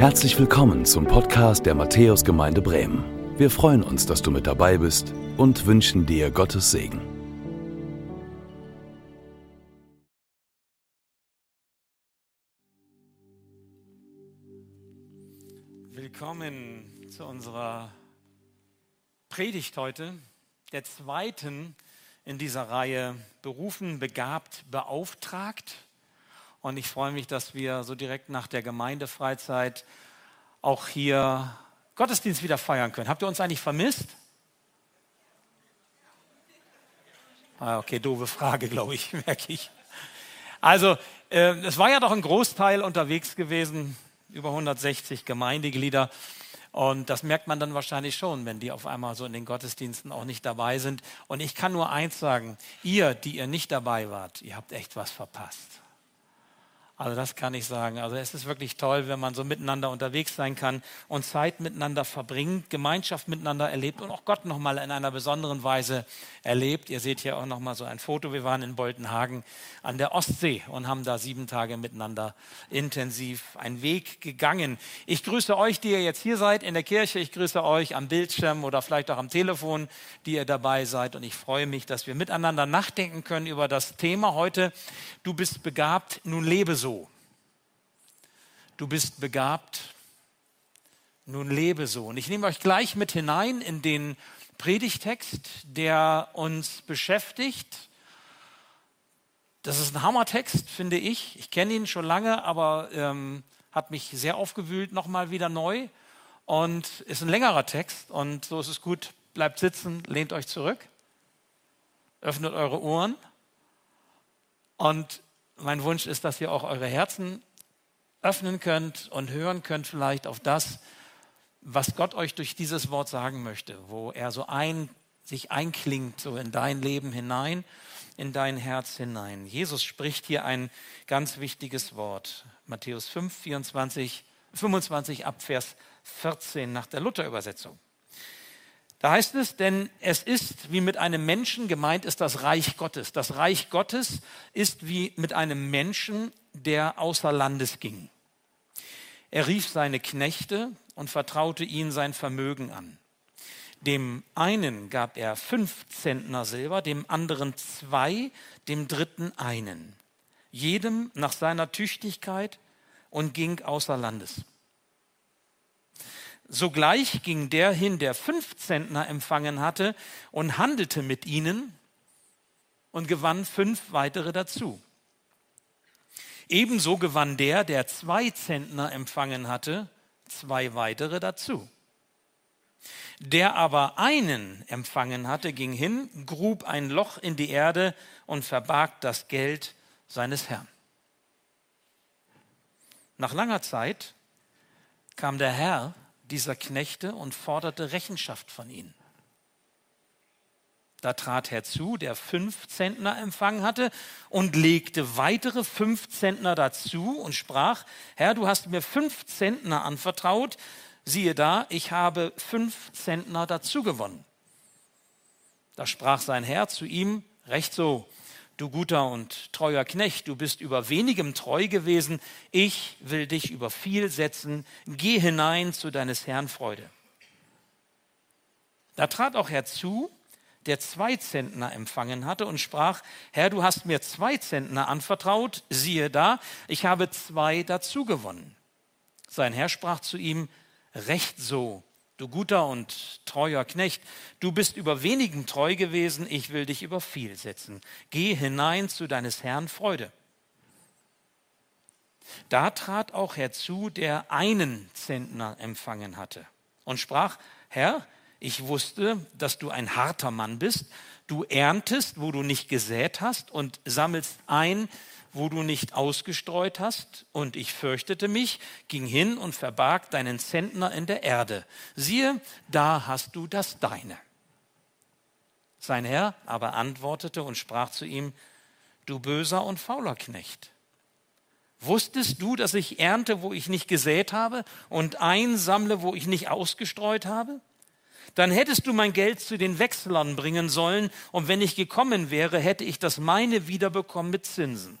Herzlich willkommen zum Podcast der Matthäusgemeinde Bremen. Wir freuen uns, dass du mit dabei bist und wünschen dir Gottes Segen. Willkommen zu unserer Predigt heute, der zweiten in dieser Reihe Berufen, Begabt, Beauftragt. Und ich freue mich, dass wir so direkt nach der Gemeindefreizeit auch hier Gottesdienst wieder feiern können. Habt ihr uns eigentlich vermisst? Ah, okay, doofe Frage, glaube ich, merke ich. Also, äh, es war ja doch ein Großteil unterwegs gewesen, über 160 Gemeindeglieder. Und das merkt man dann wahrscheinlich schon, wenn die auf einmal so in den Gottesdiensten auch nicht dabei sind. Und ich kann nur eins sagen, ihr, die ihr nicht dabei wart, ihr habt echt was verpasst. Also das kann ich sagen. Also es ist wirklich toll, wenn man so miteinander unterwegs sein kann und Zeit miteinander verbringt, Gemeinschaft miteinander erlebt und auch Gott nochmal in einer besonderen Weise erlebt. Ihr seht hier auch nochmal so ein Foto. Wir waren in Boltenhagen an der Ostsee und haben da sieben Tage miteinander intensiv einen Weg gegangen. Ich grüße euch, die ihr jetzt hier seid in der Kirche. Ich grüße euch am Bildschirm oder vielleicht auch am Telefon, die ihr dabei seid. Und ich freue mich, dass wir miteinander nachdenken können über das Thema heute. Du bist begabt, nun lebe so so. Du bist begabt, nun lebe so. Und ich nehme euch gleich mit hinein in den Predigtext, der uns beschäftigt. Das ist ein Hammertext, finde ich. Ich kenne ihn schon lange, aber ähm, hat mich sehr aufgewühlt, nochmal wieder neu. Und ist ein längerer Text. Und so ist es gut, bleibt sitzen, lehnt euch zurück, öffnet eure Ohren. Und mein Wunsch ist, dass ihr auch eure Herzen öffnen könnt und hören könnt vielleicht auf das, was Gott euch durch dieses Wort sagen möchte, wo er so ein, sich einklingt so in dein Leben hinein, in dein Herz hinein. Jesus spricht hier ein ganz wichtiges Wort. Matthäus 5, 24, 25 ab Vers 14 nach der Luther-Übersetzung. Da heißt es, denn es ist wie mit einem Menschen gemeint ist das Reich Gottes. Das Reich Gottes ist wie mit einem Menschen, der außer Landes ging. Er rief seine Knechte und vertraute ihnen sein Vermögen an. Dem einen gab er fünf Zentner Silber, dem anderen zwei, dem dritten einen. Jedem nach seiner Tüchtigkeit und ging außer Landes. Sogleich ging der hin, der fünf Zentner empfangen hatte, und handelte mit ihnen und gewann fünf weitere dazu. Ebenso gewann der, der zwei Zentner empfangen hatte, zwei weitere dazu. Der aber einen empfangen hatte, ging hin, grub ein Loch in die Erde und verbarg das Geld seines Herrn. Nach langer Zeit kam der Herr dieser Knechte und forderte Rechenschaft von ihnen. Da trat herzu, der fünf Zentner empfangen hatte und legte weitere fünf Zentner dazu und sprach, Herr, du hast mir fünf Zentner anvertraut, siehe da, ich habe fünf Zentner dazu gewonnen. Da sprach sein Herr zu ihm, recht so, du guter und treuer Knecht, du bist über wenigem treu gewesen, ich will dich über viel setzen, geh hinein zu deines Herrn Freude. Da trat auch herzu, der zwei Zentner empfangen hatte und sprach, Herr, du hast mir zwei Zentner anvertraut, siehe da, ich habe zwei dazu gewonnen. Sein Herr sprach zu ihm, recht so, Du guter und treuer Knecht, du bist über wenigen treu gewesen, ich will dich über viel setzen. Geh hinein zu deines Herrn Freude. Da trat auch herzu, der einen Zentner empfangen hatte und sprach, Herr, ich wusste, dass du ein harter Mann bist, du erntest, wo du nicht gesät hast und sammelst ein, wo du nicht ausgestreut hast, und ich fürchtete mich, ging hin und verbarg deinen Zentner in der Erde. Siehe, da hast du das deine. Sein Herr aber antwortete und sprach zu ihm, du böser und fauler Knecht. Wusstest du, dass ich ernte, wo ich nicht gesät habe, und einsammle, wo ich nicht ausgestreut habe? Dann hättest du mein Geld zu den Wechselern bringen sollen, und wenn ich gekommen wäre, hätte ich das meine wiederbekommen mit Zinsen.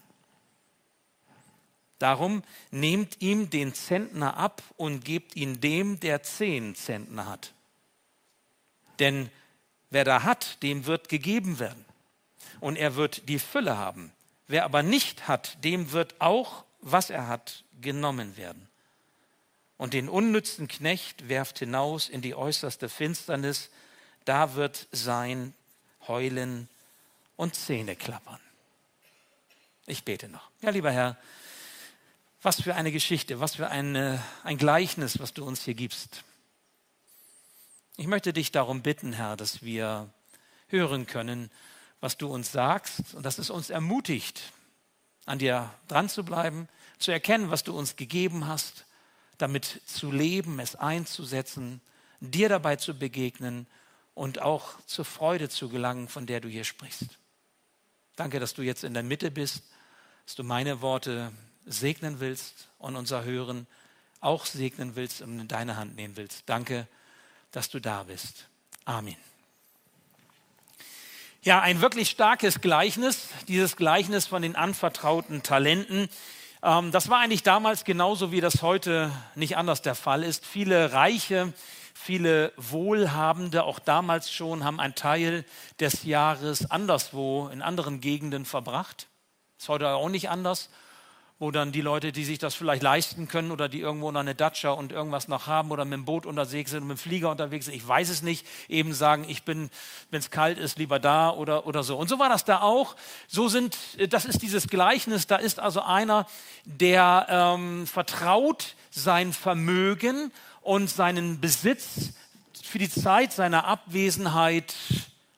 Darum nehmt ihm den Zentner ab und gebt ihn dem, der zehn Zentner hat. Denn wer da hat, dem wird gegeben werden. Und er wird die Fülle haben. Wer aber nicht hat, dem wird auch, was er hat, genommen werden. Und den unnützen Knecht werft hinaus in die äußerste Finsternis, da wird sein Heulen und Zähne klappern. Ich bete noch. Ja, lieber Herr, was für eine Geschichte, was für eine, ein Gleichnis, was du uns hier gibst. Ich möchte dich darum bitten, Herr, dass wir hören können, was du uns sagst und dass es uns ermutigt, an dir dran zu bleiben, zu erkennen, was du uns gegeben hast, damit zu leben, es einzusetzen, dir dabei zu begegnen und auch zur Freude zu gelangen, von der du hier sprichst. Danke, dass du jetzt in der Mitte bist, dass du meine Worte segnen willst und unser Hören auch segnen willst und in deine Hand nehmen willst. Danke, dass du da bist. Amen. Ja, ein wirklich starkes Gleichnis, dieses Gleichnis von den anvertrauten Talenten. Ähm, das war eigentlich damals genauso, wie das heute nicht anders der Fall ist. Viele Reiche, viele Wohlhabende, auch damals schon, haben einen Teil des Jahres anderswo, in anderen Gegenden verbracht. Ist heute auch nicht anders wo dann die Leute, die sich das vielleicht leisten können oder die irgendwo noch eine Datscha und irgendwas noch haben oder mit dem Boot unterwegs sind, mit dem Flieger unterwegs sind, ich weiß es nicht, eben sagen, ich bin, wenn es kalt ist, lieber da oder, oder so. Und so war das da auch. So sind, das ist dieses Gleichnis, da ist also einer, der ähm, vertraut sein Vermögen und seinen Besitz für die Zeit seiner Abwesenheit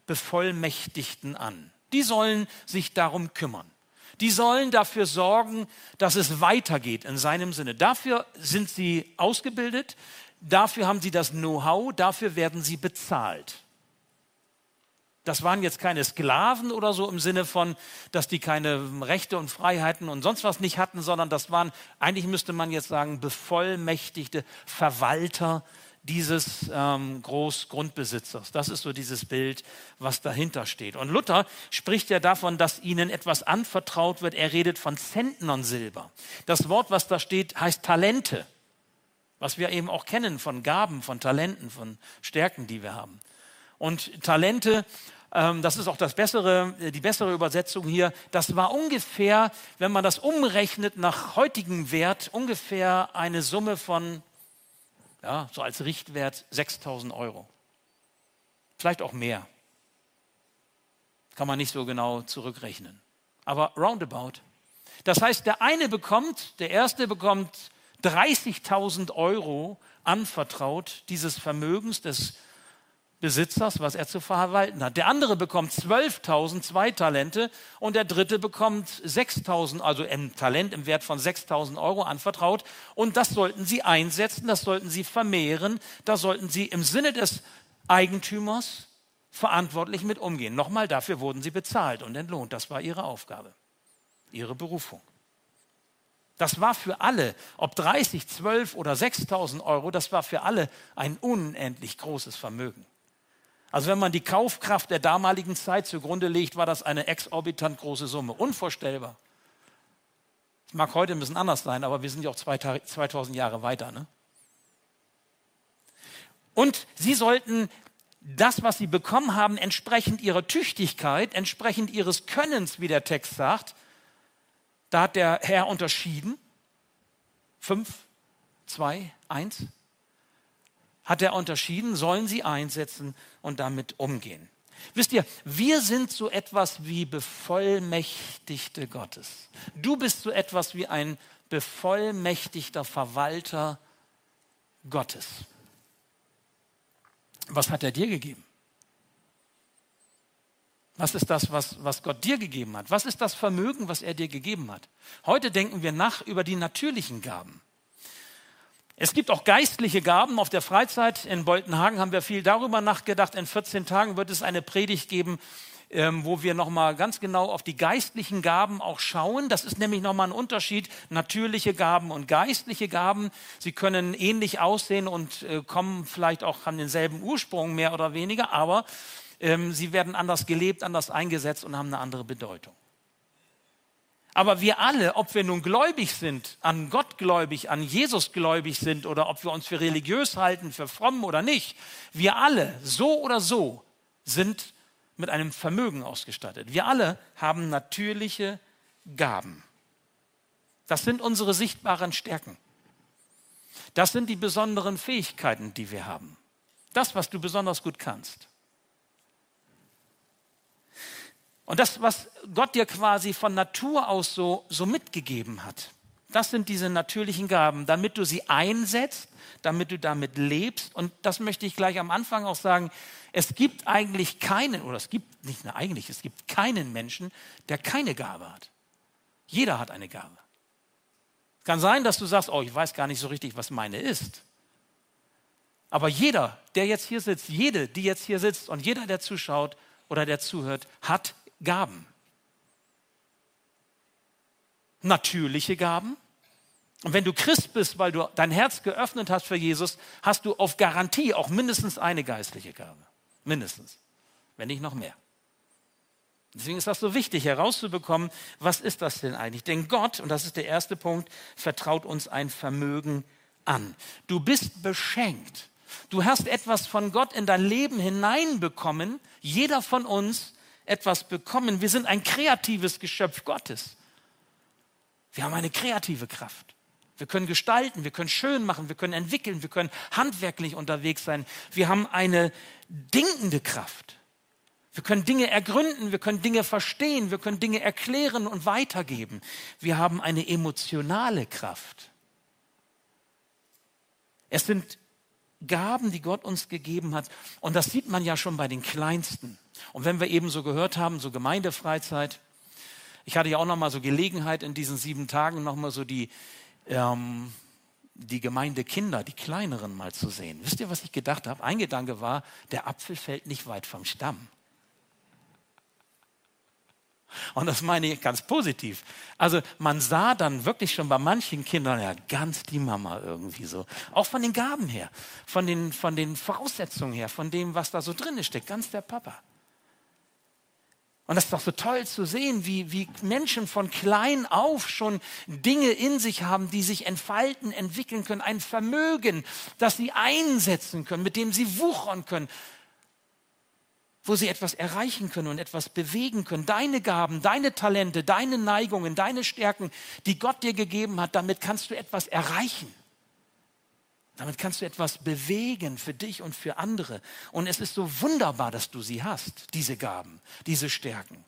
Bevollmächtigten an. Die sollen sich darum kümmern die sollen dafür sorgen, dass es weitergeht in seinem Sinne. Dafür sind sie ausgebildet, dafür haben sie das Know-how, dafür werden sie bezahlt. Das waren jetzt keine Sklaven oder so im Sinne von, dass die keine Rechte und Freiheiten und sonst was nicht hatten, sondern das waren, eigentlich müsste man jetzt sagen, bevollmächtigte Verwalter dieses ähm, Großgrundbesitzers. Das ist so dieses Bild, was dahinter steht. Und Luther spricht ja davon, dass ihnen etwas anvertraut wird. Er redet von Zentnern Silber. Das Wort, was da steht, heißt Talente, was wir eben auch kennen von Gaben, von Talenten, von Stärken, die wir haben. Und Talente ähm, das ist auch das bessere, die bessere Übersetzung hier. Das war ungefähr, wenn man das umrechnet nach heutigem Wert, ungefähr eine Summe von ja, so als Richtwert 6000 Euro. Vielleicht auch mehr. Kann man nicht so genau zurückrechnen. Aber roundabout. Das heißt, der eine bekommt, der erste bekommt 30.000 Euro anvertraut dieses Vermögens des Besitzers, was er zu verwalten hat. Der andere bekommt 12.000, zwei Talente und der dritte bekommt 6.000, also ein Talent im Wert von 6.000 Euro anvertraut. Und das sollten sie einsetzen, das sollten sie vermehren, da sollten sie im Sinne des Eigentümers verantwortlich mit umgehen. Nochmal, dafür wurden sie bezahlt und entlohnt. Das war ihre Aufgabe, ihre Berufung. Das war für alle, ob 30, 12 oder 6.000 Euro, das war für alle ein unendlich großes Vermögen. Also wenn man die Kaufkraft der damaligen Zeit zugrunde legt, war das eine exorbitant große Summe. Unvorstellbar. Es mag heute ein bisschen anders sein, aber wir sind ja auch 2000 Jahre weiter. Ne? Und sie sollten das, was sie bekommen haben, entsprechend ihrer Tüchtigkeit, entsprechend ihres Könnens, wie der Text sagt, da hat der Herr unterschieden. Fünf, zwei, eins hat er unterschieden, sollen sie einsetzen und damit umgehen. Wisst ihr, wir sind so etwas wie Bevollmächtigte Gottes. Du bist so etwas wie ein bevollmächtigter Verwalter Gottes. Was hat er dir gegeben? Was ist das, was, was Gott dir gegeben hat? Was ist das Vermögen, was er dir gegeben hat? Heute denken wir nach über die natürlichen Gaben. Es gibt auch geistliche Gaben. Auf der Freizeit in Boltenhagen haben wir viel darüber nachgedacht. In 14 Tagen wird es eine Predigt geben, ähm, wo wir nochmal ganz genau auf die geistlichen Gaben auch schauen. Das ist nämlich nochmal ein Unterschied, natürliche Gaben und geistliche Gaben. Sie können ähnlich aussehen und äh, kommen vielleicht auch, haben denselben Ursprung mehr oder weniger, aber ähm, sie werden anders gelebt, anders eingesetzt und haben eine andere Bedeutung. Aber wir alle, ob wir nun gläubig sind, an Gott gläubig, an Jesus gläubig sind oder ob wir uns für religiös halten, für fromm oder nicht, wir alle, so oder so, sind mit einem Vermögen ausgestattet. Wir alle haben natürliche Gaben. Das sind unsere sichtbaren Stärken. Das sind die besonderen Fähigkeiten, die wir haben. Das, was du besonders gut kannst. Und das, was Gott dir quasi von Natur aus so, so mitgegeben hat, das sind diese natürlichen Gaben, damit du sie einsetzt, damit du damit lebst. Und das möchte ich gleich am Anfang auch sagen. Es gibt eigentlich keinen, oder es gibt nicht nur eigentlich, es gibt keinen Menschen, der keine Gabe hat. Jeder hat eine Gabe. Kann sein, dass du sagst, oh, ich weiß gar nicht so richtig, was meine ist. Aber jeder, der jetzt hier sitzt, jede, die jetzt hier sitzt und jeder, der zuschaut oder der zuhört, hat Gaben. Natürliche Gaben. Und wenn du Christ bist, weil du dein Herz geöffnet hast für Jesus, hast du auf Garantie auch mindestens eine geistliche Gabe. Mindestens. Wenn nicht noch mehr. Deswegen ist das so wichtig herauszubekommen, was ist das denn eigentlich? Denn Gott, und das ist der erste Punkt, vertraut uns ein Vermögen an. Du bist beschenkt. Du hast etwas von Gott in dein Leben hineinbekommen. Jeder von uns etwas bekommen. Wir sind ein kreatives Geschöpf Gottes. Wir haben eine kreative Kraft. Wir können gestalten, wir können schön machen, wir können entwickeln, wir können handwerklich unterwegs sein. Wir haben eine denkende Kraft. Wir können Dinge ergründen, wir können Dinge verstehen, wir können Dinge erklären und weitergeben. Wir haben eine emotionale Kraft. Es sind Gaben, die Gott uns gegeben hat. Und das sieht man ja schon bei den Kleinsten. Und wenn wir eben so gehört haben, so Gemeindefreizeit, ich hatte ja auch noch mal so Gelegenheit in diesen sieben Tagen noch mal so die, ähm, die Gemeindekinder, die kleineren mal zu sehen. Wisst ihr, was ich gedacht habe? Ein Gedanke war, der Apfel fällt nicht weit vom Stamm. Und das meine ich ganz positiv. Also man sah dann wirklich schon bei manchen Kindern ja ganz die Mama irgendwie so. Auch von den Gaben her, von den, von den Voraussetzungen her, von dem, was da so drin steckt, ganz der Papa. Und das ist doch so toll zu sehen, wie, wie Menschen von klein auf schon Dinge in sich haben, die sich entfalten, entwickeln können, ein Vermögen, das sie einsetzen können, mit dem sie wuchern können wo sie etwas erreichen können und etwas bewegen können. Deine Gaben, deine Talente, deine Neigungen, deine Stärken, die Gott dir gegeben hat, damit kannst du etwas erreichen. Damit kannst du etwas bewegen für dich und für andere. Und es ist so wunderbar, dass du sie hast, diese Gaben, diese Stärken.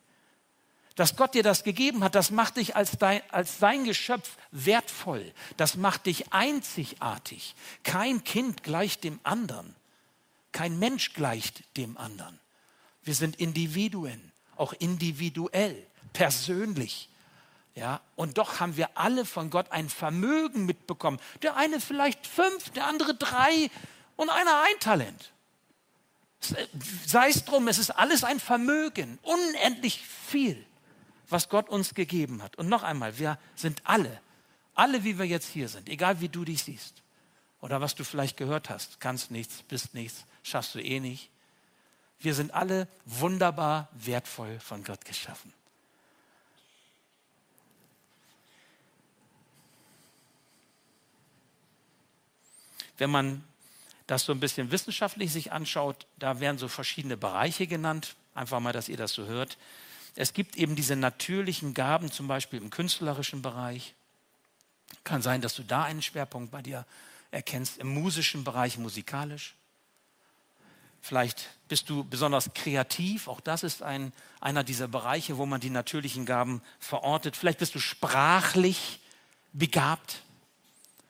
Dass Gott dir das gegeben hat, das macht dich als dein, als dein Geschöpf wertvoll. Das macht dich einzigartig. Kein Kind gleicht dem anderen. Kein Mensch gleicht dem anderen. Wir sind Individuen, auch individuell, persönlich. Ja, und doch haben wir alle von Gott ein Vermögen mitbekommen. Der eine vielleicht fünf, der andere drei und einer ein Talent. Sei es drum, es ist alles ein Vermögen, unendlich viel, was Gott uns gegeben hat. Und noch einmal, wir sind alle, alle wie wir jetzt hier sind, egal wie du dich siehst oder was du vielleicht gehört hast, kannst nichts, bist nichts, schaffst du eh nicht. Wir sind alle wunderbar wertvoll von Gott geschaffen. Wenn man das so ein bisschen wissenschaftlich sich anschaut, da werden so verschiedene Bereiche genannt. Einfach mal, dass ihr das so hört. Es gibt eben diese natürlichen Gaben, zum Beispiel im künstlerischen Bereich. Kann sein, dass du da einen Schwerpunkt bei dir erkennst, im musischen Bereich musikalisch. Vielleicht bist du besonders kreativ. Auch das ist ein, einer dieser Bereiche, wo man die natürlichen Gaben verortet. Vielleicht bist du sprachlich begabt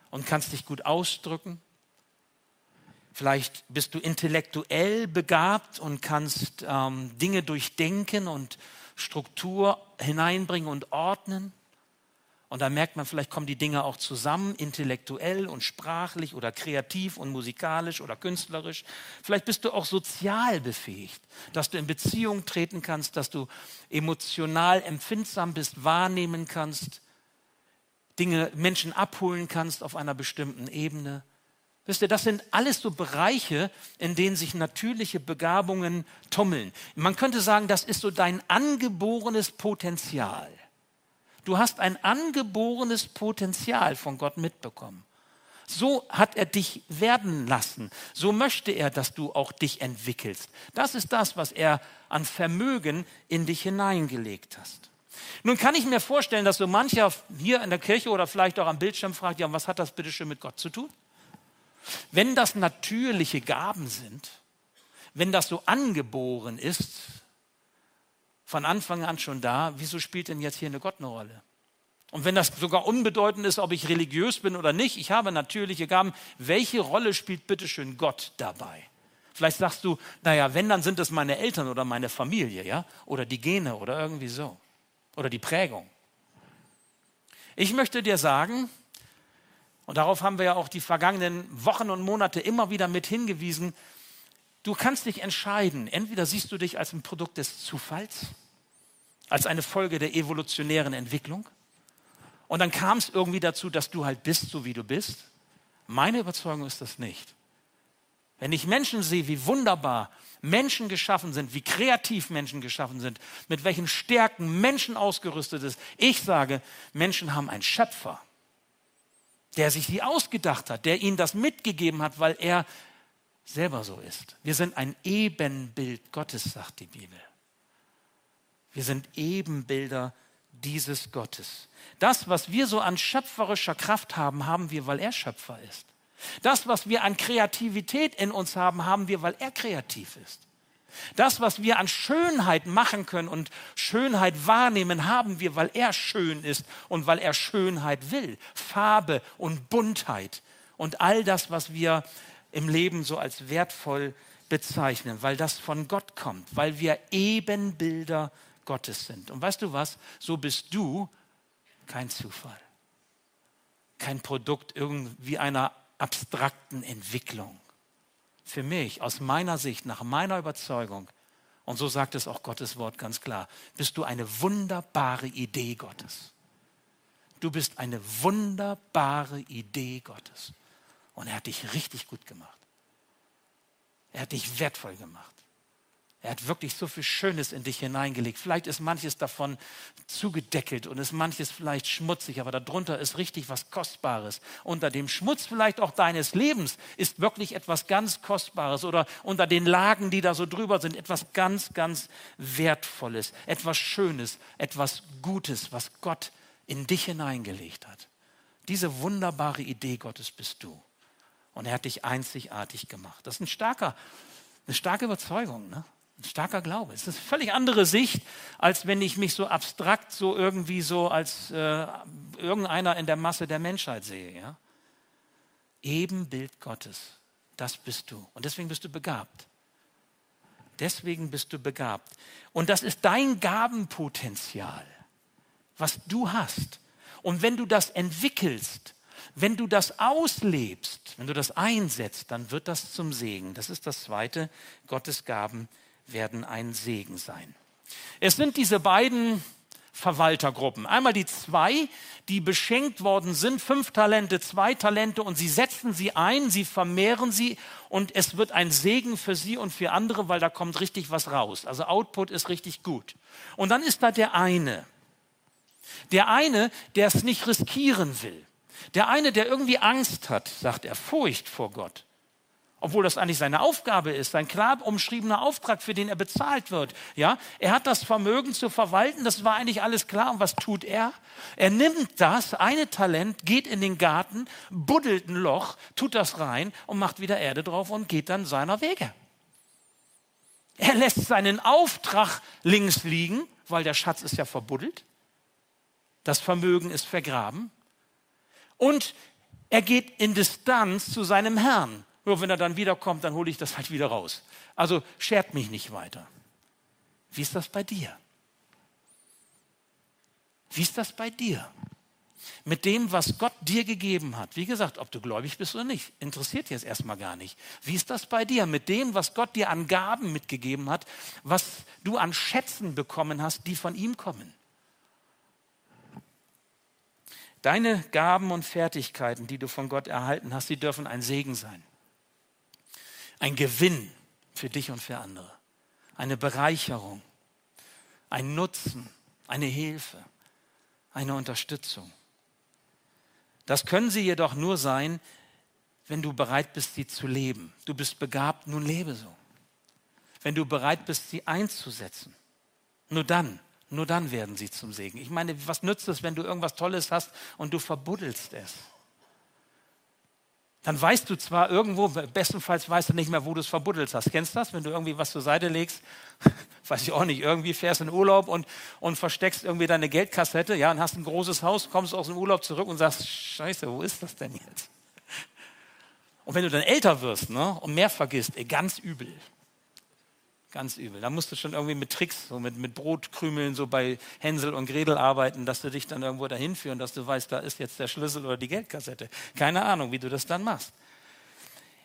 und kannst dich gut ausdrücken. Vielleicht bist du intellektuell begabt und kannst ähm, Dinge durchdenken und Struktur hineinbringen und ordnen. Und da merkt man, vielleicht kommen die Dinge auch zusammen, intellektuell und sprachlich oder kreativ und musikalisch oder künstlerisch. Vielleicht bist du auch sozial befähigt, dass du in Beziehung treten kannst, dass du emotional empfindsam bist, wahrnehmen kannst, Dinge, Menschen abholen kannst auf einer bestimmten Ebene. Wisst ihr, das sind alles so Bereiche, in denen sich natürliche Begabungen tummeln. Man könnte sagen, das ist so dein angeborenes Potenzial Du hast ein angeborenes Potenzial von Gott mitbekommen. So hat er dich werden lassen. So möchte er, dass du auch dich entwickelst. Das ist das, was er an Vermögen in dich hineingelegt hast. Nun kann ich mir vorstellen, dass so mancher hier in der Kirche oder vielleicht auch am Bildschirm fragt, ja, was hat das bitte schön mit Gott zu tun? Wenn das natürliche Gaben sind, wenn das so angeboren ist, von Anfang an schon da, wieso spielt denn jetzt hier eine Gott eine Rolle? Und wenn das sogar unbedeutend ist, ob ich religiös bin oder nicht, ich habe natürliche Gaben, welche Rolle spielt bitteschön Gott dabei? Vielleicht sagst du, naja, wenn, dann sind es meine Eltern oder meine Familie, ja? Oder die Gene oder irgendwie so. Oder die Prägung. Ich möchte dir sagen, und darauf haben wir ja auch die vergangenen Wochen und Monate immer wieder mit hingewiesen, du kannst dich entscheiden, entweder siehst du dich als ein Produkt des Zufalls, als eine Folge der evolutionären Entwicklung, und dann kam es irgendwie dazu, dass du halt bist, so wie du bist. Meine Überzeugung ist das nicht. Wenn ich Menschen sehe, wie wunderbar Menschen geschaffen sind, wie kreativ Menschen geschaffen sind, mit welchen Stärken Menschen ausgerüstet ist, ich sage, Menschen haben einen Schöpfer, der sich die ausgedacht hat, der ihnen das mitgegeben hat, weil er selber so ist. Wir sind ein Ebenbild Gottes, sagt die Bibel. Wir sind Ebenbilder dieses Gottes. Das, was wir so an schöpferischer Kraft haben, haben wir, weil er Schöpfer ist. Das, was wir an Kreativität in uns haben, haben wir, weil er kreativ ist. Das, was wir an Schönheit machen können und Schönheit wahrnehmen, haben wir, weil er schön ist und weil er Schönheit will. Farbe und Buntheit und all das, was wir im Leben so als wertvoll bezeichnen, weil das von Gott kommt, weil wir Ebenbilder Gottes sind. Und weißt du was? So bist du kein Zufall, kein Produkt irgendwie einer abstrakten Entwicklung. Für mich, aus meiner Sicht, nach meiner Überzeugung, und so sagt es auch Gottes Wort ganz klar, bist du eine wunderbare Idee Gottes. Du bist eine wunderbare Idee Gottes. Und er hat dich richtig gut gemacht. Er hat dich wertvoll gemacht. Er hat wirklich so viel Schönes in dich hineingelegt. Vielleicht ist manches davon zugedeckelt und ist manches vielleicht schmutzig, aber darunter ist richtig was Kostbares. Unter dem Schmutz vielleicht auch deines Lebens ist wirklich etwas ganz Kostbares oder unter den Lagen, die da so drüber sind, etwas ganz, ganz Wertvolles, etwas Schönes, etwas Gutes, was Gott in dich hineingelegt hat. Diese wunderbare Idee Gottes bist du. Und er hat dich einzigartig gemacht. Das ist ein starker, eine starke Überzeugung. Ne? Ein starker Glaube. Es ist eine völlig andere Sicht, als wenn ich mich so abstrakt so irgendwie so als äh, irgendeiner in der Masse der Menschheit sehe. Ja? Ebenbild Gottes, das bist du. Und deswegen bist du begabt. Deswegen bist du begabt. Und das ist dein Gabenpotenzial, was du hast. Und wenn du das entwickelst, wenn du das auslebst, wenn du das einsetzt, dann wird das zum Segen. Das ist das zweite Gottes Gaben werden ein Segen sein. Es sind diese beiden Verwaltergruppen. Einmal die zwei, die beschenkt worden sind, fünf Talente, zwei Talente und sie setzen sie ein, sie vermehren sie und es wird ein Segen für sie und für andere, weil da kommt richtig was raus. Also Output ist richtig gut. Und dann ist da der eine. Der eine, der es nicht riskieren will. Der eine, der irgendwie Angst hat, sagt er, Furcht vor Gott obwohl das eigentlich seine Aufgabe ist, sein klar umschriebener Auftrag, für den er bezahlt wird. Ja, er hat das Vermögen zu verwalten, das war eigentlich alles klar. Und was tut er? Er nimmt das eine Talent, geht in den Garten, buddelt ein Loch, tut das rein und macht wieder Erde drauf und geht dann seiner Wege. Er lässt seinen Auftrag links liegen, weil der Schatz ist ja verbuddelt. Das Vermögen ist vergraben. Und er geht in Distanz zu seinem Herrn. Nur wenn er dann wiederkommt, dann hole ich das halt wieder raus. Also schert mich nicht weiter. Wie ist das bei dir? Wie ist das bei dir? Mit dem, was Gott dir gegeben hat. Wie gesagt, ob du gläubig bist oder nicht, interessiert jetzt erstmal gar nicht. Wie ist das bei dir? Mit dem, was Gott dir an Gaben mitgegeben hat, was du an Schätzen bekommen hast, die von ihm kommen. Deine Gaben und Fertigkeiten, die du von Gott erhalten hast, die dürfen ein Segen sein ein Gewinn für dich und für andere, eine Bereicherung, ein Nutzen, eine Hilfe, eine Unterstützung. Das können sie jedoch nur sein, wenn du bereit bist, sie zu leben. Du bist begabt, nun lebe so. Wenn du bereit bist, sie einzusetzen. Nur dann, nur dann werden sie zum Segen. Ich meine, was nützt es, wenn du irgendwas Tolles hast und du verbuddelst es? Dann weißt du zwar irgendwo, bestenfalls weißt du nicht mehr, wo du es verbuddelt hast. Kennst du das? Wenn du irgendwie was zur Seite legst, weiß ich auch nicht, irgendwie fährst in Urlaub und, und versteckst irgendwie deine Geldkassette, ja, und hast ein großes Haus, kommst aus dem Urlaub zurück und sagst, scheiße, wo ist das denn jetzt? Und wenn du dann älter wirst ne, und mehr vergisst, ey, ganz übel. Ganz übel. Da musst du schon irgendwie mit Tricks, so mit, mit Brotkrümeln, so bei Hänsel und Gretel arbeiten, dass du dich dann irgendwo dahin führen, dass du weißt, da ist jetzt der Schlüssel oder die Geldkassette. Keine Ahnung, wie du das dann machst.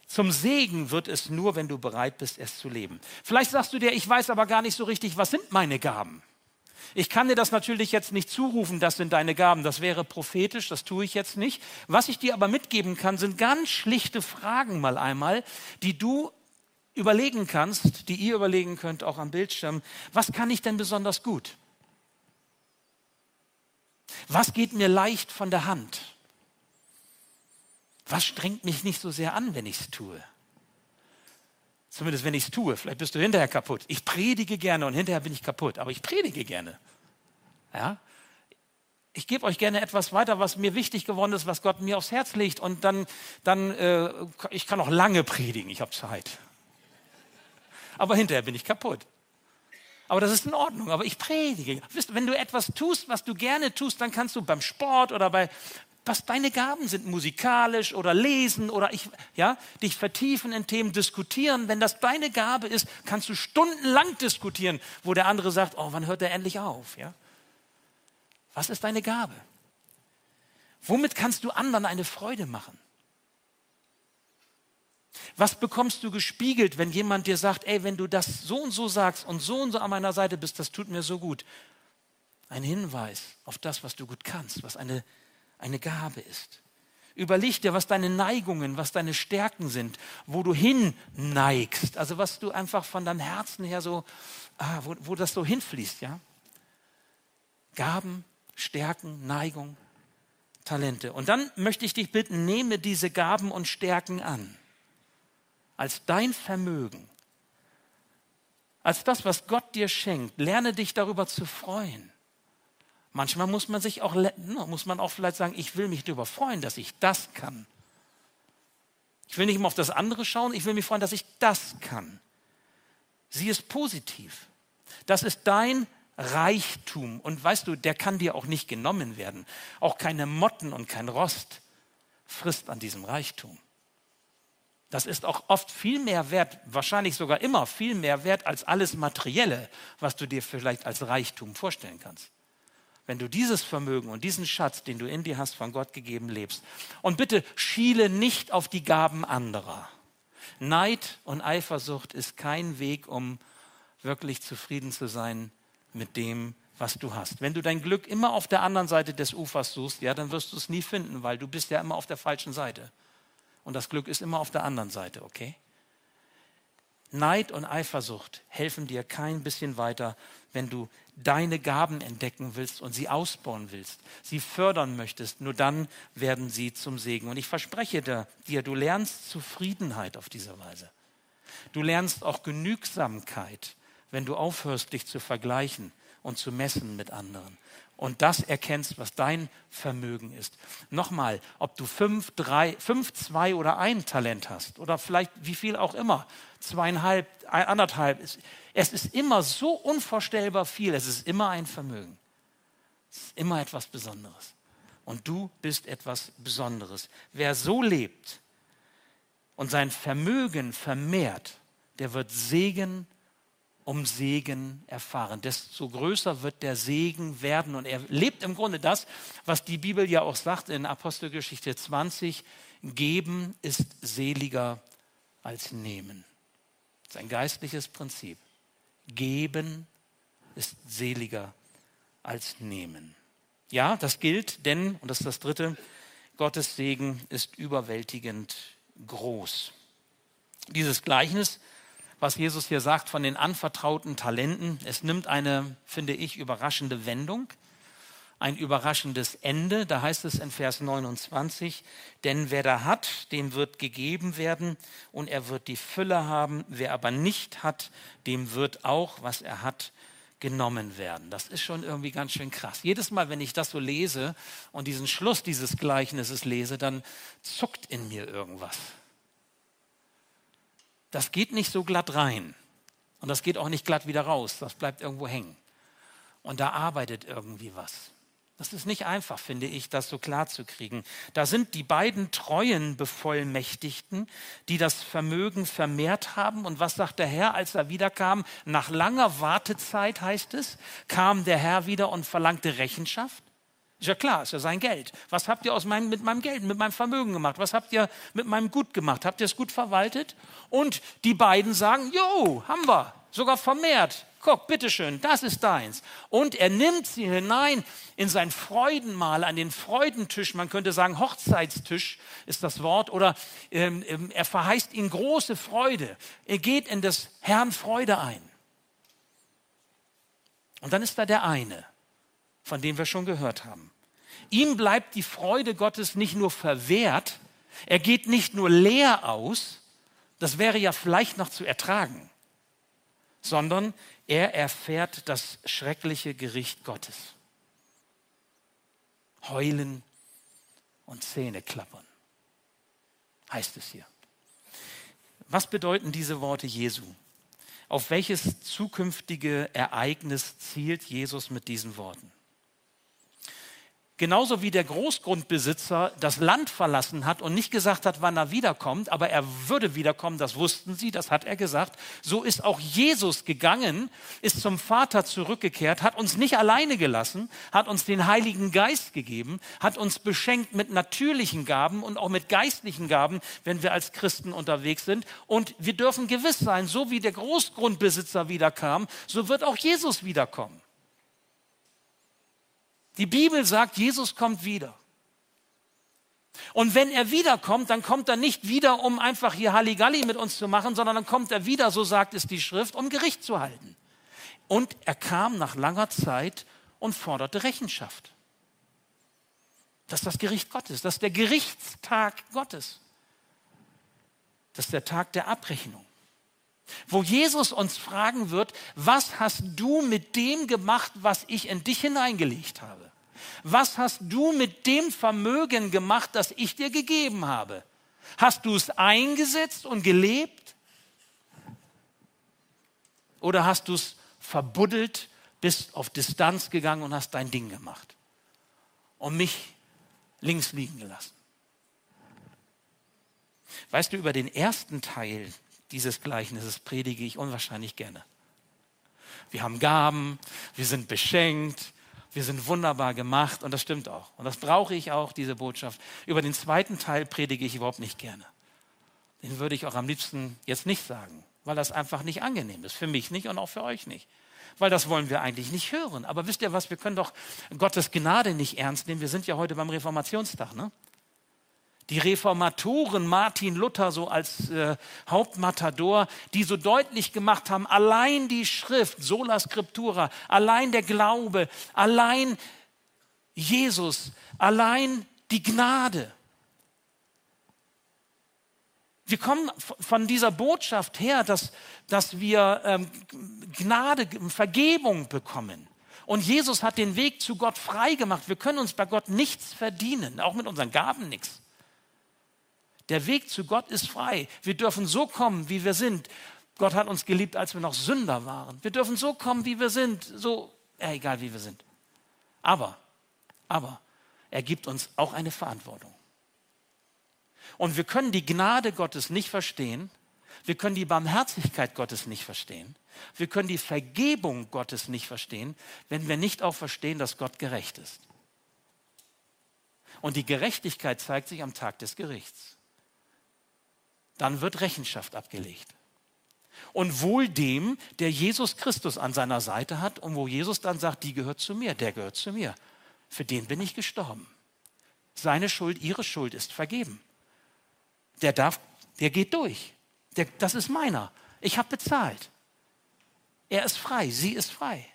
Zum Segen wird es nur, wenn du bereit bist, es zu leben. Vielleicht sagst du dir, ich weiß aber gar nicht so richtig, was sind meine Gaben? Ich kann dir das natürlich jetzt nicht zurufen, das sind deine Gaben, das wäre prophetisch, das tue ich jetzt nicht. Was ich dir aber mitgeben kann, sind ganz schlichte Fragen mal einmal, die du überlegen kannst, die ihr überlegen könnt, auch am Bildschirm. Was kann ich denn besonders gut? Was geht mir leicht von der Hand? Was strengt mich nicht so sehr an, wenn ich es tue? Zumindest wenn ich es tue. Vielleicht bist du hinterher kaputt. Ich predige gerne und hinterher bin ich kaputt, aber ich predige gerne. Ja? Ich gebe euch gerne etwas weiter, was mir wichtig geworden ist, was Gott mir aufs Herz legt. Und dann, dann äh, ich kann auch lange predigen, ich habe Zeit. Aber hinterher bin ich kaputt. Aber das ist in Ordnung. Aber ich predige. Wenn du etwas tust, was du gerne tust, dann kannst du beim Sport oder bei, was deine Gaben sind, musikalisch oder lesen oder ich, ja, dich vertiefen in Themen, diskutieren. Wenn das deine Gabe ist, kannst du stundenlang diskutieren, wo der andere sagt, oh, wann hört er endlich auf, ja? Was ist deine Gabe? Womit kannst du anderen eine Freude machen? Was bekommst du gespiegelt, wenn jemand dir sagt, ey, wenn du das so und so sagst und so und so an meiner Seite bist, das tut mir so gut? Ein Hinweis auf das, was du gut kannst, was eine eine Gabe ist. Überleg dir, was deine Neigungen, was deine Stärken sind, wo du hin neigst, also was du einfach von deinem Herzen her so, ah, wo, wo das so hinfließt, ja? Gaben, Stärken, Neigung, Talente. Und dann möchte ich dich bitten, nehme diese Gaben und Stärken an, als dein Vermögen, als das, was Gott dir schenkt. Lerne dich darüber zu freuen. Manchmal muss man sich auch, muss man auch vielleicht sagen, ich will mich darüber freuen, dass ich das kann. Ich will nicht immer auf das andere schauen, ich will mich freuen, dass ich das kann. Sieh es positiv. Das ist dein Reichtum. Und weißt du, der kann dir auch nicht genommen werden. Auch keine Motten und kein Rost frisst an diesem Reichtum. Das ist auch oft viel mehr wert, wahrscheinlich sogar immer viel mehr wert als alles Materielle, was du dir vielleicht als Reichtum vorstellen kannst wenn du dieses Vermögen und diesen Schatz, den du in dir hast, von Gott gegeben lebst. Und bitte schiele nicht auf die Gaben anderer. Neid und Eifersucht ist kein Weg, um wirklich zufrieden zu sein mit dem, was du hast. Wenn du dein Glück immer auf der anderen Seite des Ufers suchst, ja, dann wirst du es nie finden, weil du bist ja immer auf der falschen Seite. Und das Glück ist immer auf der anderen Seite, okay? Neid und Eifersucht helfen dir kein bisschen weiter, wenn du deine Gaben entdecken willst und sie ausbauen willst, sie fördern möchtest, nur dann werden sie zum Segen. Und ich verspreche dir, du lernst Zufriedenheit auf diese Weise. Du lernst auch Genügsamkeit, wenn du aufhörst, dich zu vergleichen und zu messen mit anderen. Und das erkennst, was dein Vermögen ist. Nochmal, ob du fünf, drei, fünf, zwei oder ein Talent hast oder vielleicht wie viel auch immer, zweieinhalb, anderthalb, es ist immer so unvorstellbar viel. Es ist immer ein Vermögen. Es ist immer etwas Besonderes. Und du bist etwas Besonderes. Wer so lebt und sein Vermögen vermehrt, der wird Segen um Segen erfahren. Desto größer wird der Segen werden. Und er lebt im Grunde das, was die Bibel ja auch sagt in Apostelgeschichte 20. Geben ist seliger als nehmen. Das ist ein geistliches Prinzip. Geben ist seliger als nehmen. Ja, das gilt, denn, und das ist das Dritte, Gottes Segen ist überwältigend groß. Dieses Gleichnis, was Jesus hier sagt von den anvertrauten Talenten, es nimmt eine, finde ich, überraschende Wendung. ein überraschendes Ende. Da heißt es in Vers 29, denn wer da hat, dem wird gegeben werden und er wird die Fülle haben. Wer aber nicht hat, dem wird auch, was er hat, genommen werden. Das ist schon irgendwie ganz schön krass. Jedes Mal, wenn ich das so lese und diesen Schluss dieses Gleichnisses lese, dann zuckt in mir irgendwas. Das geht nicht so glatt rein und das geht auch nicht glatt wieder raus. Das bleibt irgendwo hängen. Und da arbeitet irgendwie was. Das ist nicht einfach, finde ich, das so klar zu kriegen. Da sind die beiden treuen Bevollmächtigten, die das Vermögen vermehrt haben. Und was sagt der Herr, als er wiederkam? Nach langer Wartezeit, heißt es, kam der Herr wieder und verlangte Rechenschaft. Ist ja klar, ist ja sein Geld. Was habt ihr aus meinem, mit meinem Geld, mit meinem Vermögen gemacht? Was habt ihr mit meinem Gut gemacht? Habt ihr es gut verwaltet? Und die beiden sagen, jo, haben wir, sogar vermehrt. Guck, bitteschön, das ist deins. Und er nimmt sie hinein in sein Freudenmahl, an den Freudentisch, man könnte sagen Hochzeitstisch ist das Wort, oder ähm, ähm, er verheißt ihnen große Freude. Er geht in des Herrn Freude ein. Und dann ist da der eine, von dem wir schon gehört haben. Ihm bleibt die Freude Gottes nicht nur verwehrt, er geht nicht nur leer aus, das wäre ja vielleicht noch zu ertragen, sondern er erfährt das schreckliche Gericht Gottes. Heulen und Zähne klappern, heißt es hier. Was bedeuten diese Worte Jesu? Auf welches zukünftige Ereignis zielt Jesus mit diesen Worten? Genauso wie der Großgrundbesitzer das Land verlassen hat und nicht gesagt hat, wann er wiederkommt, aber er würde wiederkommen, das wussten sie, das hat er gesagt. So ist auch Jesus gegangen, ist zum Vater zurückgekehrt, hat uns nicht alleine gelassen, hat uns den Heiligen Geist gegeben, hat uns beschenkt mit natürlichen Gaben und auch mit geistlichen Gaben, wenn wir als Christen unterwegs sind. Und wir dürfen gewiss sein, so wie der Großgrundbesitzer wiederkam, so wird auch Jesus wiederkommen. Die Bibel sagt, Jesus kommt wieder. Und wenn er wiederkommt, dann kommt er nicht wieder, um einfach hier Halligalli mit uns zu machen, sondern dann kommt er wieder, so sagt es die Schrift, um Gericht zu halten. Und er kam nach langer Zeit und forderte Rechenschaft. Das ist das Gericht Gottes, das ist der Gerichtstag Gottes. Das ist der Tag der Abrechnung wo Jesus uns fragen wird, was hast du mit dem gemacht, was ich in dich hineingelegt habe? Was hast du mit dem Vermögen gemacht, das ich dir gegeben habe? Hast du es eingesetzt und gelebt? Oder hast du es verbuddelt, bist auf Distanz gegangen und hast dein Ding gemacht und mich links liegen gelassen? Weißt du, über den ersten Teil dieses Gleichnisses predige ich unwahrscheinlich gerne. Wir haben Gaben, wir sind beschenkt, wir sind wunderbar gemacht und das stimmt auch. Und das brauche ich auch, diese Botschaft. Über den zweiten Teil predige ich überhaupt nicht gerne. Den würde ich auch am liebsten jetzt nicht sagen, weil das einfach nicht angenehm ist. Für mich nicht und auch für euch nicht. Weil das wollen wir eigentlich nicht hören. Aber wisst ihr was, wir können doch Gottes Gnade nicht ernst nehmen. Wir sind ja heute beim Reformationstag. Ne? Die Reformatoren Martin Luther so als äh, Hauptmatador, die so deutlich gemacht haben, allein die Schrift, sola scriptura, allein der Glaube, allein Jesus, allein die Gnade. Wir kommen von dieser Botschaft her, dass, dass wir ähm, Gnade, Vergebung bekommen. Und Jesus hat den Weg zu Gott frei gemacht. Wir können uns bei Gott nichts verdienen, auch mit unseren Gaben nichts. Der Weg zu Gott ist frei. Wir dürfen so kommen, wie wir sind. Gott hat uns geliebt, als wir noch Sünder waren. Wir dürfen so kommen, wie wir sind. So, ja, egal wie wir sind. Aber, aber, er gibt uns auch eine Verantwortung. Und wir können die Gnade Gottes nicht verstehen. Wir können die Barmherzigkeit Gottes nicht verstehen. Wir können die Vergebung Gottes nicht verstehen, wenn wir nicht auch verstehen, dass Gott gerecht ist. Und die Gerechtigkeit zeigt sich am Tag des Gerichts dann wird Rechenschaft abgelegt. Und wohl dem, der Jesus Christus an seiner Seite hat und wo Jesus dann sagt, die gehört zu mir, der gehört zu mir. Für den bin ich gestorben. Seine Schuld, ihre Schuld ist vergeben. Der darf, der geht durch. Der, das ist meiner. Ich habe bezahlt. Er ist frei, sie ist frei.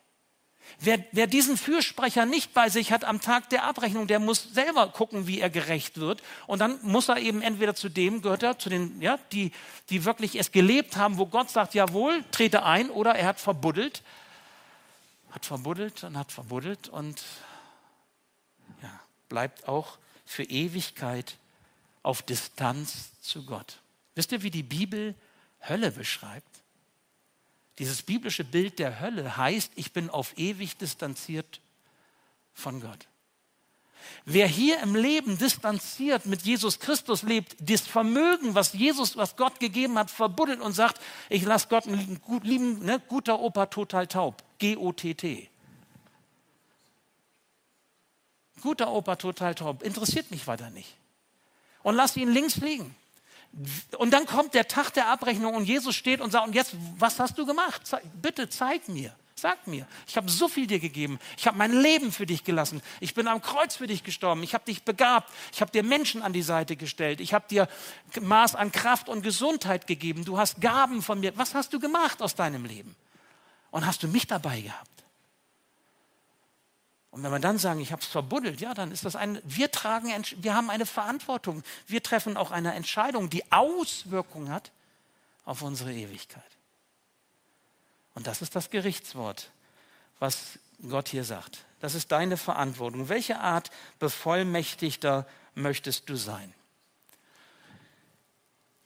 Wer, wer, diesen Fürsprecher nicht bei sich hat am Tag der Abrechnung, der muss selber gucken, wie er gerecht wird. Und dann muss er eben entweder zu dem gehört er, zu den, ja, die, die wirklich es gelebt haben, wo Gott sagt, jawohl, trete ein, oder er hat verbuddelt, hat verbuddelt und hat verbuddelt und ja, bleibt auch für Ewigkeit auf Distanz zu Gott. Wisst ihr, wie die Bibel Hölle beschreibt? Dieses biblische Bild der Hölle heißt, ich bin auf ewig distanziert von Gott. Wer hier im Leben distanziert mit Jesus Christus lebt, das Vermögen, was Jesus, was Gott gegeben hat, verbuddelt und sagt, ich lasse Gott einen lieben, ne, guter Opa total taub. G-O-T-T. Guter Opa total taub. Interessiert mich weiter nicht. Und lass ihn links liegen. Und dann kommt der Tag der Abrechnung und Jesus steht und sagt, und jetzt, was hast du gemacht? Bitte zeig mir. Sag mir, ich habe so viel dir gegeben. Ich habe mein Leben für dich gelassen. Ich bin am Kreuz für dich gestorben. Ich habe dich begabt. Ich habe dir Menschen an die Seite gestellt. Ich habe dir Maß an Kraft und Gesundheit gegeben. Du hast Gaben von mir. Was hast du gemacht aus deinem Leben? Und hast du mich dabei gehabt? Und wenn wir dann sagen, ich habe es verbuddelt, ja, dann ist das ein, wir tragen, wir haben eine Verantwortung. Wir treffen auch eine Entscheidung, die Auswirkungen hat auf unsere Ewigkeit. Und das ist das Gerichtswort, was Gott hier sagt. Das ist deine Verantwortung. Welche Art Bevollmächtigter möchtest du sein?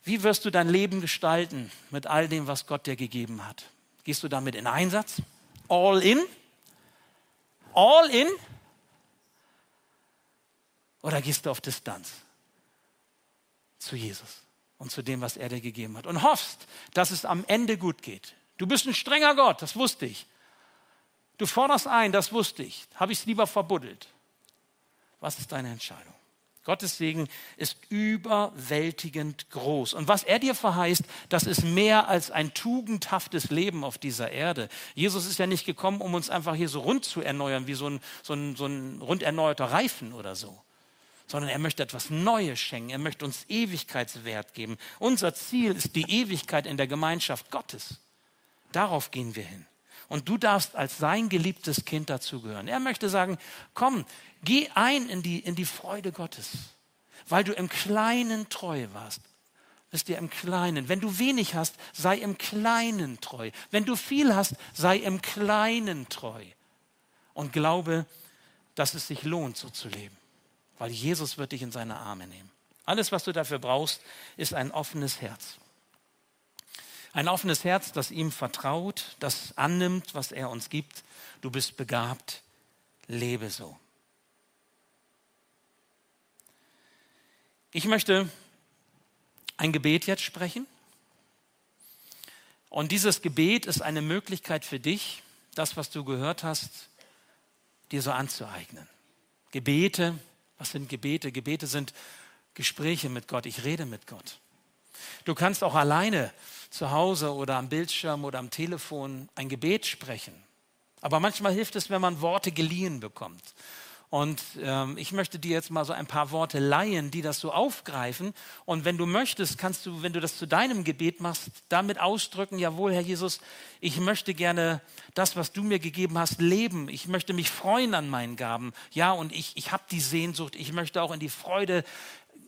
Wie wirst du dein Leben gestalten mit all dem, was Gott dir gegeben hat? Gehst du damit in Einsatz? All in? All in? Oder gehst du auf Distanz zu Jesus und zu dem, was er dir gegeben hat und hoffst, dass es am Ende gut geht? Du bist ein strenger Gott, das wusste ich. Du forderst ein, das wusste ich. Habe ich es lieber verbuddelt? Was ist deine Entscheidung? Gottes Segen ist überwältigend groß. Und was er dir verheißt, das ist mehr als ein tugendhaftes Leben auf dieser Erde. Jesus ist ja nicht gekommen, um uns einfach hier so rund zu erneuern, wie so ein, so ein, so ein rund erneuerter Reifen oder so. Sondern er möchte etwas Neues schenken. Er möchte uns Ewigkeitswert geben. Unser Ziel ist die Ewigkeit in der Gemeinschaft Gottes. Darauf gehen wir hin. Und du darfst als sein geliebtes Kind dazugehören. Er möchte sagen, komm, Geh ein in die, in die Freude Gottes, weil du im Kleinen treu warst. Wisst ihr, im Kleinen. Wenn du wenig hast, sei im Kleinen treu. Wenn du viel hast, sei im Kleinen treu. Und glaube, dass es sich lohnt, so zu leben. Weil Jesus wird dich in seine Arme nehmen. Alles, was du dafür brauchst, ist ein offenes Herz. Ein offenes Herz, das ihm vertraut, das annimmt, was er uns gibt. Du bist begabt, lebe so. Ich möchte ein Gebet jetzt sprechen. Und dieses Gebet ist eine Möglichkeit für dich, das, was du gehört hast, dir so anzueignen. Gebete, was sind Gebete? Gebete sind Gespräche mit Gott. Ich rede mit Gott. Du kannst auch alleine zu Hause oder am Bildschirm oder am Telefon ein Gebet sprechen. Aber manchmal hilft es, wenn man Worte geliehen bekommt. Und ähm, ich möchte dir jetzt mal so ein paar Worte leihen, die das so aufgreifen. Und wenn du möchtest, kannst du, wenn du das zu deinem Gebet machst, damit ausdrücken, jawohl, Herr Jesus, ich möchte gerne das, was du mir gegeben hast, leben. Ich möchte mich freuen an meinen Gaben. Ja, und ich, ich habe die Sehnsucht, ich möchte auch in die Freude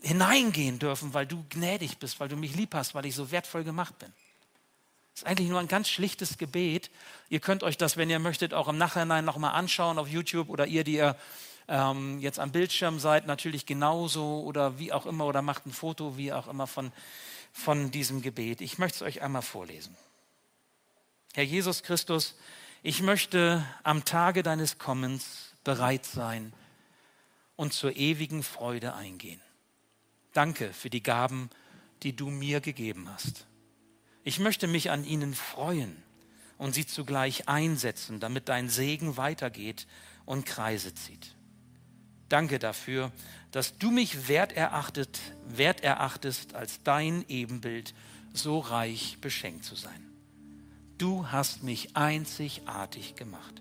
hineingehen dürfen, weil du gnädig bist, weil du mich lieb hast, weil ich so wertvoll gemacht bin. Das ist eigentlich nur ein ganz schlichtes Gebet. Ihr könnt euch das, wenn ihr möchtet, auch im Nachhinein nochmal anschauen auf YouTube oder ihr, die ihr ähm, jetzt am Bildschirm seid, natürlich genauso oder wie auch immer oder macht ein Foto, wie auch immer von, von diesem Gebet. Ich möchte es euch einmal vorlesen. Herr Jesus Christus, ich möchte am Tage deines Kommens bereit sein und zur ewigen Freude eingehen. Danke für die Gaben, die du mir gegeben hast. Ich möchte mich an ihnen freuen und sie zugleich einsetzen, damit dein Segen weitergeht und Kreise zieht. Danke dafür, dass du mich wert, erachtet, wert erachtest, als dein Ebenbild so reich beschenkt zu sein. Du hast mich einzigartig gemacht.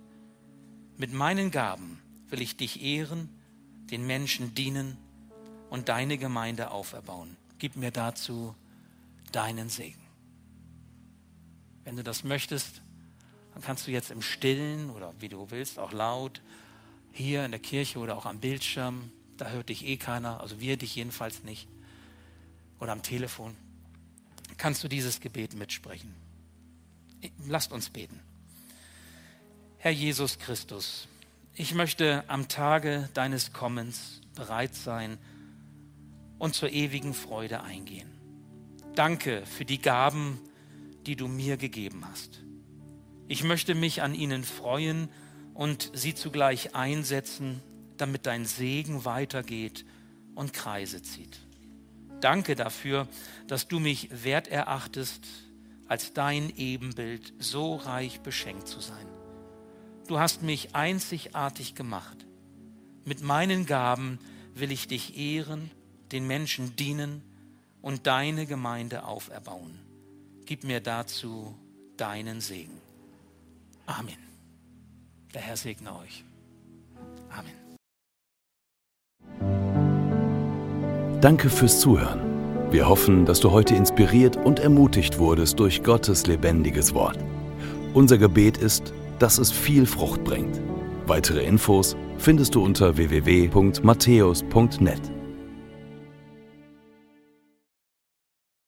Mit meinen Gaben will ich dich ehren, den Menschen dienen und deine Gemeinde auferbauen. Gib mir dazu deinen Segen. Wenn du das möchtest, dann kannst du jetzt im Stillen oder wie du willst, auch laut, hier in der Kirche oder auch am Bildschirm, da hört dich eh keiner, also wir dich jedenfalls nicht, oder am Telefon, kannst du dieses Gebet mitsprechen. Lasst uns beten. Herr Jesus Christus, ich möchte am Tage deines Kommens bereit sein und zur ewigen Freude eingehen. Danke für die Gaben, die du mir gegeben hast. Ich möchte mich an ihnen freuen und sie zugleich einsetzen, damit dein Segen weitergeht und Kreise zieht. Danke dafür, dass du mich wert erachtest, als dein Ebenbild so reich beschenkt zu sein. Du hast mich einzigartig gemacht. Mit meinen Gaben will ich dich ehren, den Menschen dienen und deine Gemeinde auferbauen. Gib mir dazu deinen Segen. Amen. Der Herr segne euch. Amen. Danke fürs Zuhören. Wir hoffen, dass du heute inspiriert und ermutigt wurdest durch Gottes lebendiges Wort. Unser Gebet ist, dass es viel Frucht bringt. Weitere Infos findest du unter www.matthäus.net.